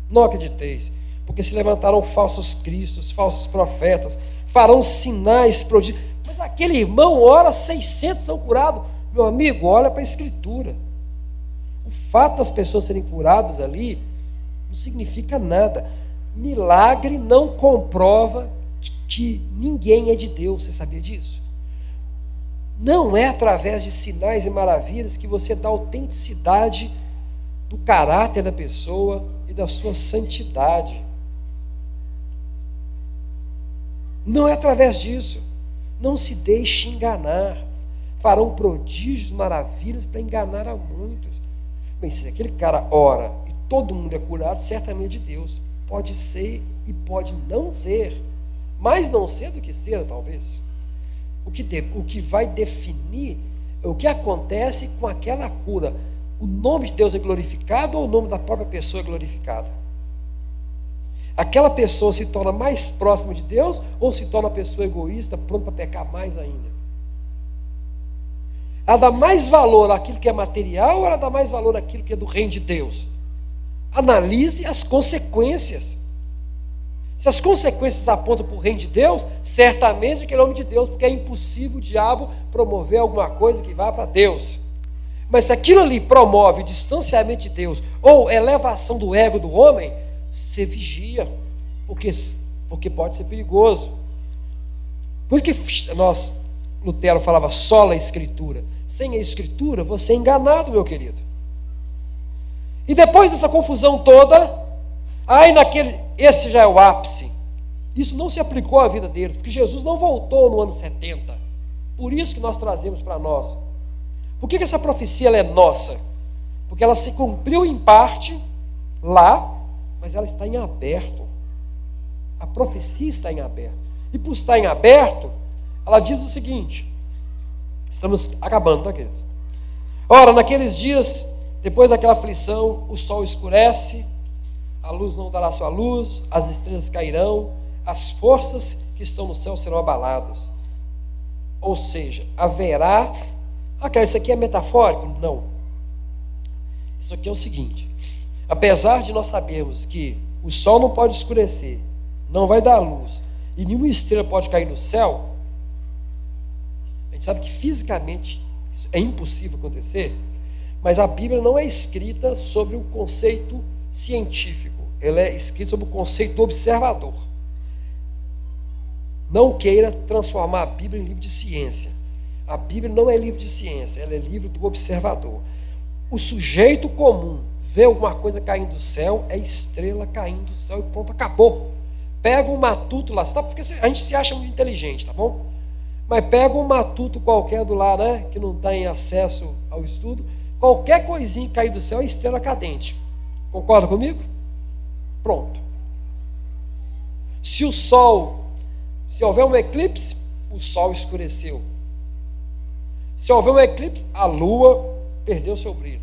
não acrediteis, porque se levantaram falsos cristos, falsos profetas, farão sinais, prodígios. Mas aquele irmão ora, 600 são curados. Meu amigo, olha para a Escritura. O fato das pessoas serem curadas ali não significa nada. Milagre não comprova que ninguém é de Deus. Você sabia disso? Não é através de sinais e maravilhas que você dá autenticidade do caráter da pessoa e da sua santidade. Não é através disso. Não se deixe enganar. Farão prodígios, maravilhas para enganar a muitos. Bem, se aquele cara ora e todo mundo é curado, certamente de Deus. Pode ser e pode não ser. Mais não ser do que ser, talvez. O que, de, o que vai definir é o que acontece com aquela cura. O nome de Deus é glorificado ou o nome da própria pessoa é glorificado? Aquela pessoa se torna mais próxima de Deus ou se torna uma pessoa egoísta, pronta para pecar mais ainda? Ela dá mais valor àquilo que é material ou ela dá mais valor àquilo que é do reino de Deus? Analise as consequências. Se as consequências apontam para o reino de Deus, certamente aquele homem de Deus, porque é impossível o diabo promover alguma coisa que vá para Deus. Mas se aquilo ali promove distanciamento de Deus ou elevação do ego do homem, você vigia, porque, porque pode ser perigoso. Por isso que nós, Lutero falava só a escritura. Sem a escritura, você é enganado, meu querido. E depois dessa confusão toda, aí naquele, esse já é o ápice. Isso não se aplicou à vida deles, porque Jesus não voltou no ano 70. Por isso que nós trazemos para nós. Por que, que essa profecia é nossa? Porque ela se cumpriu em parte lá, mas ela está em aberto. A profecia está em aberto. E por estar em aberto, ela diz o seguinte: estamos acabando, tá, queridos? Ora, naqueles dias depois daquela aflição, o sol escurece, a luz não dará sua luz, as estrelas cairão, as forças que estão no céu serão abaladas. Ou seja, haverá. Ah, cara, isso aqui é metafórico? Não. Isso aqui é o seguinte: apesar de nós sabermos que o sol não pode escurecer, não vai dar luz, e nenhuma estrela pode cair no céu, a gente sabe que fisicamente isso é impossível acontecer. Mas a Bíblia não é escrita sobre o conceito científico, ela é escrita sobre o conceito do observador. Não queira transformar a Bíblia em livro de ciência. A Bíblia não é livro de ciência, ela é livro do observador. O sujeito comum vê alguma coisa caindo do céu, é estrela caindo do céu e pronto, acabou. Pega um matuto lá, sabe? Porque a gente se acha muito inteligente, tá bom? Mas pega um matuto qualquer do lá, né? Que não está em acesso ao estudo, Qualquer coisinha cair do céu é estrela cadente. Concorda comigo? Pronto. Se o sol, se houver um eclipse, o sol escureceu. Se houver um eclipse, a lua perdeu seu brilho.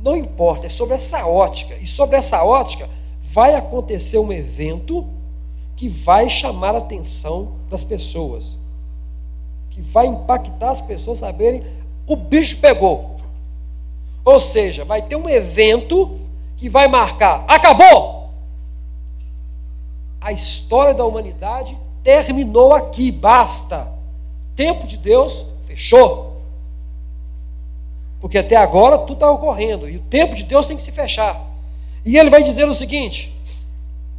Não importa, é sobre essa ótica. E sobre essa ótica vai acontecer um evento que vai chamar a atenção das pessoas. Que vai impactar as pessoas saberem o bicho pegou. Ou seja, vai ter um evento que vai marcar: acabou! A história da humanidade terminou aqui, basta. Tempo de Deus fechou. Porque até agora tudo está ocorrendo e o tempo de Deus tem que se fechar. E ele vai dizer o seguinte: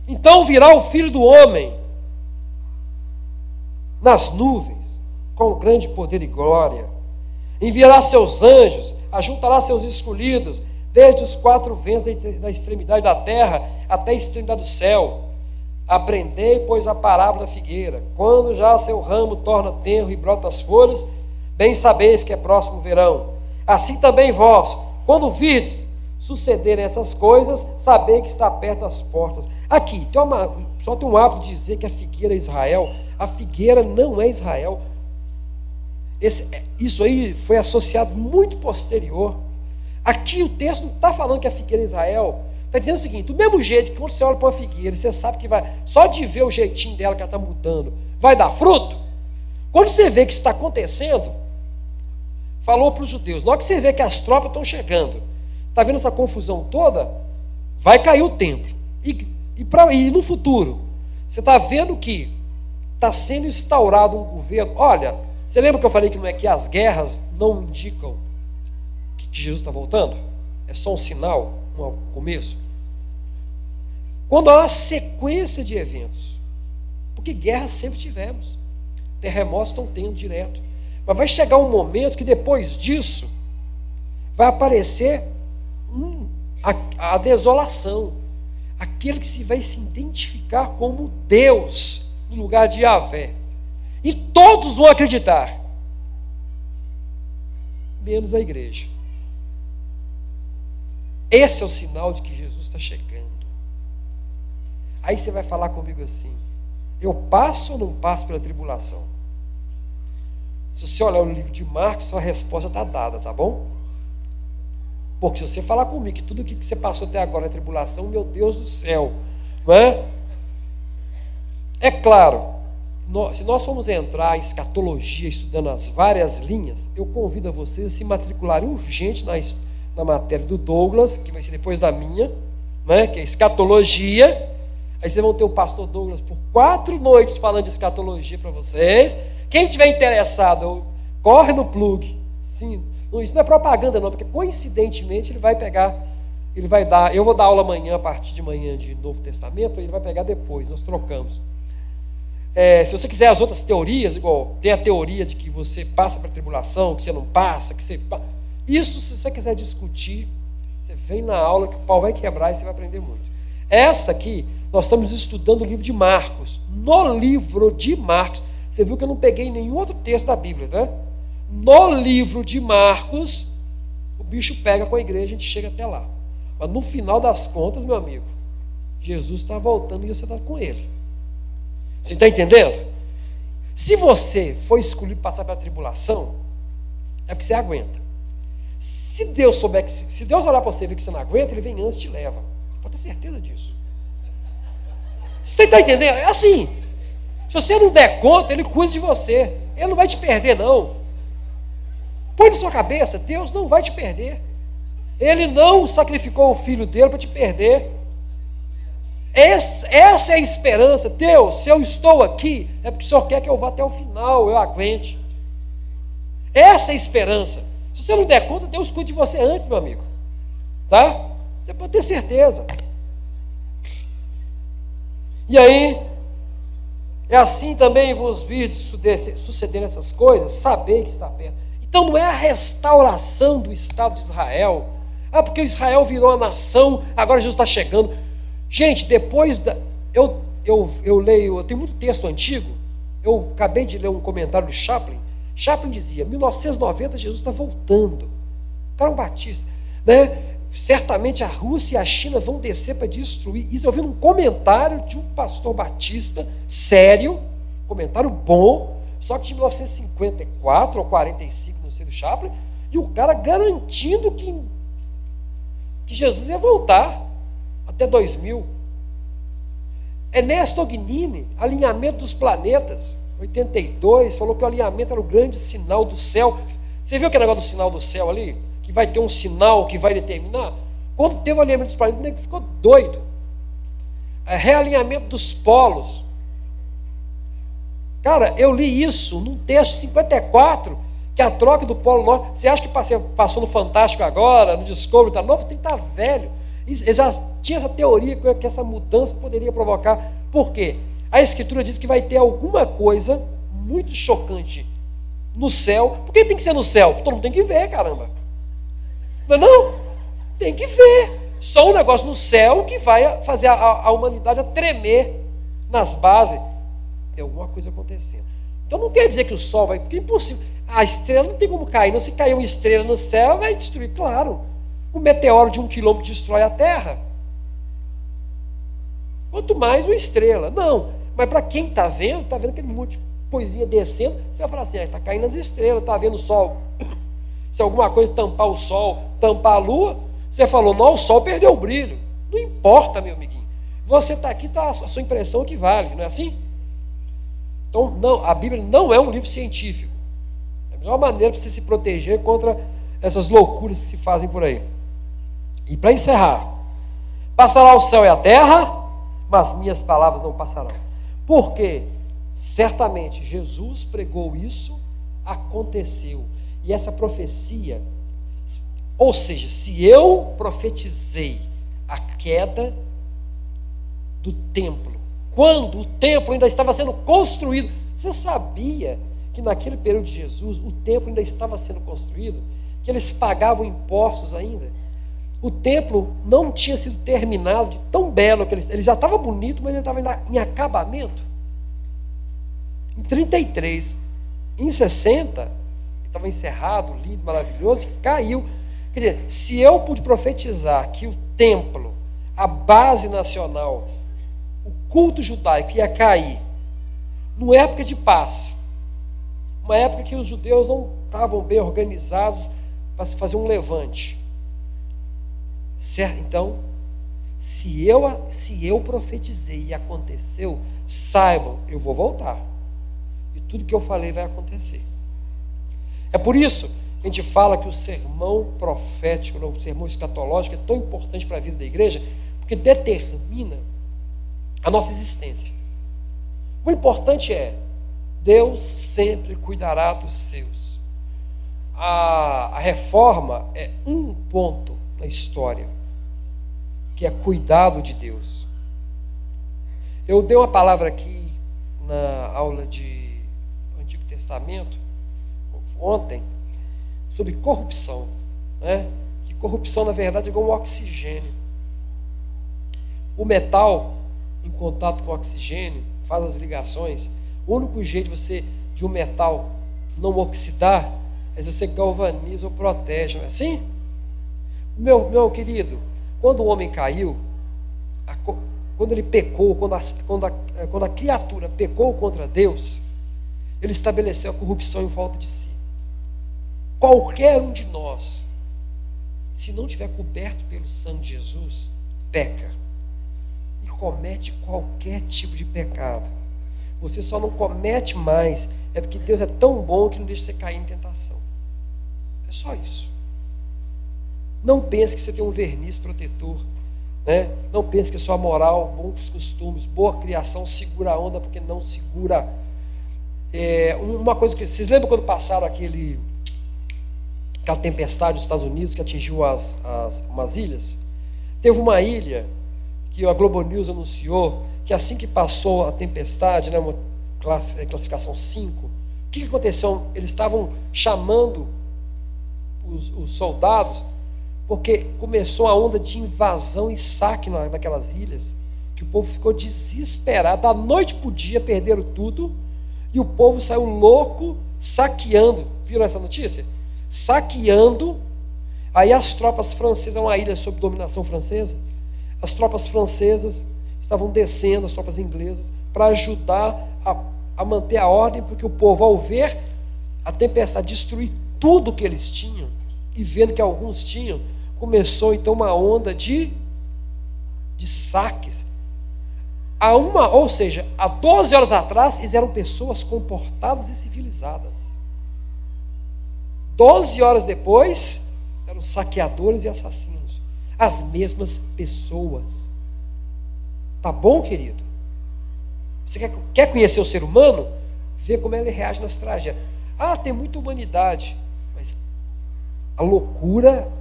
então virá o filho do homem nas nuvens, com grande poder e glória, enviará seus anjos ajuntará seus escolhidos, desde os quatro ventos da extremidade da terra até a extremidade do céu. Aprendei, pois, a parábola da figueira. Quando já seu ramo torna tenro e brota as folhas, bem sabeis que é próximo o verão. Assim também vós, quando vires sucederem essas coisas, sabei que está perto as portas. Aqui, tem uma, só tem um hábito de dizer que a figueira é Israel. A figueira não é Israel. Esse, isso aí foi associado muito posterior. Aqui o texto não está falando que a figueira é Israel. Está dizendo o seguinte: do mesmo jeito que quando você olha para uma figueira, você sabe que vai, só de ver o jeitinho dela que ela está mudando, vai dar fruto. Quando você vê que isso está acontecendo, falou para os judeus: hora que você vê que as tropas estão chegando, está vendo essa confusão toda, vai cair o templo. E, e, pra, e no futuro, você está vendo que está sendo instaurado um governo. Olha, você lembra que eu falei que não é que as guerras não indicam que Jesus está voltando? É só um sinal, um começo. Quando há uma sequência de eventos, porque guerras sempre tivemos, terremotos estão tendo direto, mas vai chegar um momento que depois disso vai aparecer a, a desolação, aquele que se vai se identificar como Deus no lugar de Yahvé. E todos vão acreditar, menos a igreja. Esse é o sinal de que Jesus está chegando. Aí você vai falar comigo assim: eu passo ou não passo pela tribulação? Se você olhar o livro de Marcos, sua resposta está dada, tá bom? Porque se você falar comigo que tudo o que você passou até agora é tribulação, meu Deus do céu, não é? É claro, se nós formos entrar em escatologia, estudando as várias linhas, eu convido a vocês a se matricularem urgente na, na matéria do Douglas, que vai ser depois da minha, né, que é escatologia. Aí vocês vão ter o pastor Douglas por quatro noites falando de escatologia para vocês. Quem tiver interessado, corre no plug. Sim, isso não é propaganda não, porque coincidentemente ele vai pegar, ele vai dar, eu vou dar aula amanhã a partir de manhã de Novo Testamento, ele vai pegar depois, nós trocamos. É, se você quiser as outras teorias, igual tem a teoria de que você passa para a tribulação, que você não passa, que você. Isso, se você quiser discutir, você vem na aula que o pau vai quebrar e você vai aprender muito. Essa aqui, nós estamos estudando o livro de Marcos. No livro de Marcos, você viu que eu não peguei nenhum outro texto da Bíblia, né? No livro de Marcos, o bicho pega com a igreja, a gente chega até lá. Mas no final das contas, meu amigo, Jesus está voltando e você está com ele. Você está entendendo? Se você foi escolhido passar pela tribulação, é porque você aguenta. Se Deus souber que, se Deus olhar para você e ver que você não aguenta, ele vem antes e te leva. Você pode ter certeza disso. Você está entendendo? É assim. Se você não der conta, ele cuida de você. Ele não vai te perder, não. Põe na sua cabeça, Deus não vai te perder. Ele não sacrificou o filho dele para te perder. essa é a esperança. Deus, se eu estou aqui, é porque o Senhor quer que eu vá até o final, eu aguente. Essa é a esperança. Se você não der conta, Deus cuida de você antes, meu amigo. Tá? Você pode ter certeza. E aí, é assim também vos vi suceder essas coisas, saber que está perto. Então não é a restauração do Estado de Israel. Ah, porque Israel virou a nação, agora Jesus está chegando. Gente, depois da. Eu, eu, eu leio, eu tenho muito texto antigo. Eu acabei de ler um comentário do Chaplin. Chaplin dizia: 1990 Jesus está voltando. O cara é um batista. Né? Certamente a Rússia e a China vão descer para destruir. Isso eu vi num comentário de um pastor batista, sério, comentário bom, só que de 1954 ou 45, não sei do Chaplin, e o cara garantindo que, que Jesus ia voltar até 2000. Ernesto Ognini, alinhamento dos planetas, 82, falou que o alinhamento era o grande sinal do céu. Você viu aquele negócio do sinal do céu ali? Que vai ter um sinal que vai determinar. Quando teve o alinhamento dos planetas, nego ficou doido. É, realinhamento dos polos. Cara, eu li isso num texto 54, que a troca do polo norte. Você acha que passou no Fantástico agora, no Discovery, está novo? Tem que tá velho. Ele já tinha essa teoria que essa mudança poderia provocar. Por quê? A Escritura diz que vai ter alguma coisa muito chocante no céu. Por que tem que ser no céu? Todo mundo tem que ver, caramba. Não, é não, tem que ver. Só um negócio no céu que vai fazer a, a humanidade a tremer nas bases. Tem alguma coisa acontecendo. Então não quer dizer que o sol vai. Porque é impossível. A estrela não tem como cair. Não se cair uma estrela no céu, vai destruir. Claro. Um meteoro de um quilômetro destrói a Terra. Quanto mais uma estrela. Não. Mas para quem está vendo, está vendo aquele monte de coisinha descendo, você vai falar assim: está ah, caindo as estrelas, está vendo o sol se alguma coisa tampar o sol, tampar a lua, você falou, não, o sol perdeu o brilho. Não importa, meu amiguinho. Você está aqui, tá, a sua impressão que vale, não é assim? Então, não, a Bíblia não é um livro científico. É a melhor maneira para você se proteger contra essas loucuras que se fazem por aí. E para encerrar, passará o céu e a terra, mas minhas palavras não passarão. Porque certamente Jesus pregou isso, aconteceu. E essa profecia, ou seja, se eu profetizei a queda do templo, quando o templo ainda estava sendo construído, você sabia que naquele período de Jesus o templo ainda estava sendo construído, que eles pagavam impostos ainda? O templo não tinha sido terminado de tão belo que ele, ele já estava bonito, mas ele estava em acabamento. Em 33, em 60, estava encerrado, lindo, maravilhoso, e caiu. Quer dizer, se eu pude profetizar que o templo, a base nacional, o culto judaico ia cair, numa época de paz, uma época que os judeus não estavam bem organizados para se fazer um levante. Certo? Então, se eu, se eu profetizei e aconteceu, saibam, eu vou voltar. E tudo que eu falei vai acontecer. É por isso que a gente fala que o sermão profético, o sermão escatológico é tão importante para a vida da igreja, porque determina a nossa existência. O importante é, Deus sempre cuidará dos seus. A, a reforma é um ponto na história, que é cuidado de Deus. Eu dei uma palavra aqui na aula de Antigo Testamento, ontem, sobre corrupção. Né? Que corrupção, na verdade, é igual um oxigênio. O metal, em contato com o oxigênio, faz as ligações. O único jeito de você, de um metal, não oxidar é se você galvaniza ou protege, não é assim? Meu, meu querido, quando o homem caiu, a, quando ele pecou, quando a, quando, a, quando a criatura pecou contra Deus, ele estabeleceu a corrupção em volta de si. Qualquer um de nós, se não tiver coberto pelo sangue de Jesus, peca e comete qualquer tipo de pecado. Você só não comete mais é porque Deus é tão bom que não deixa você cair em tentação. É só isso. Não pense que você tem um verniz protetor. Né? Não pense que a sua moral, bons costumes, boa criação segura a onda, porque não segura. É, uma coisa que. Vocês lembram quando passaram aquele, aquela tempestade nos Estados Unidos que atingiu as, as, umas ilhas? Teve uma ilha que a Globo News anunciou que assim que passou a tempestade, né, uma é, classificação 5, o que, que aconteceu? Eles estavam chamando os, os soldados porque começou a onda de invasão e saque naquelas ilhas, que o povo ficou desesperado, da noite para o dia perderam tudo, e o povo saiu louco, saqueando. Viram essa notícia? Saqueando. Aí as tropas francesas, é uma ilha sob dominação francesa, as tropas francesas estavam descendo, as tropas inglesas, para ajudar a, a manter a ordem, porque o povo, ao ver a tempestade destruir tudo que eles tinham, e vendo que alguns tinham, começou então uma onda de, de saques. Há uma, ou seja, há 12 horas atrás, eles eram pessoas comportadas e civilizadas. 12 horas depois, eram saqueadores e assassinos. As mesmas pessoas. Tá bom, querido? Você quer, quer conhecer o ser humano? Vê como ele reage nas tragédias. Ah, tem muita humanidade. Mas a loucura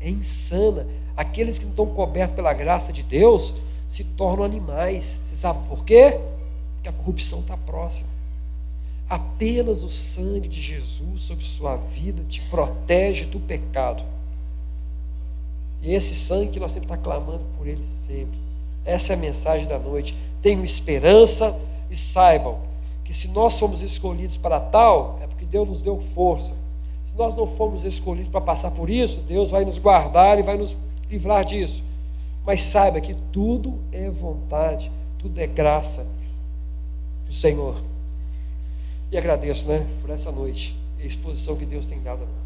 é insana. Aqueles que não estão cobertos pela graça de Deus se tornam animais. Você sabe por quê? Porque a corrupção está próxima. Apenas o sangue de Jesus sobre sua vida te protege do pecado. E esse sangue que nós sempre estamos clamando por ele sempre. Essa é a mensagem da noite. Tenham esperança e saibam que se nós somos escolhidos para tal, é porque Deus nos deu força. Se nós não formos escolhidos para passar por isso, Deus vai nos guardar e vai nos livrar disso. Mas saiba que tudo é vontade, tudo é graça do Senhor. E agradeço, né, por essa noite, a exposição que Deus tem dado a nós.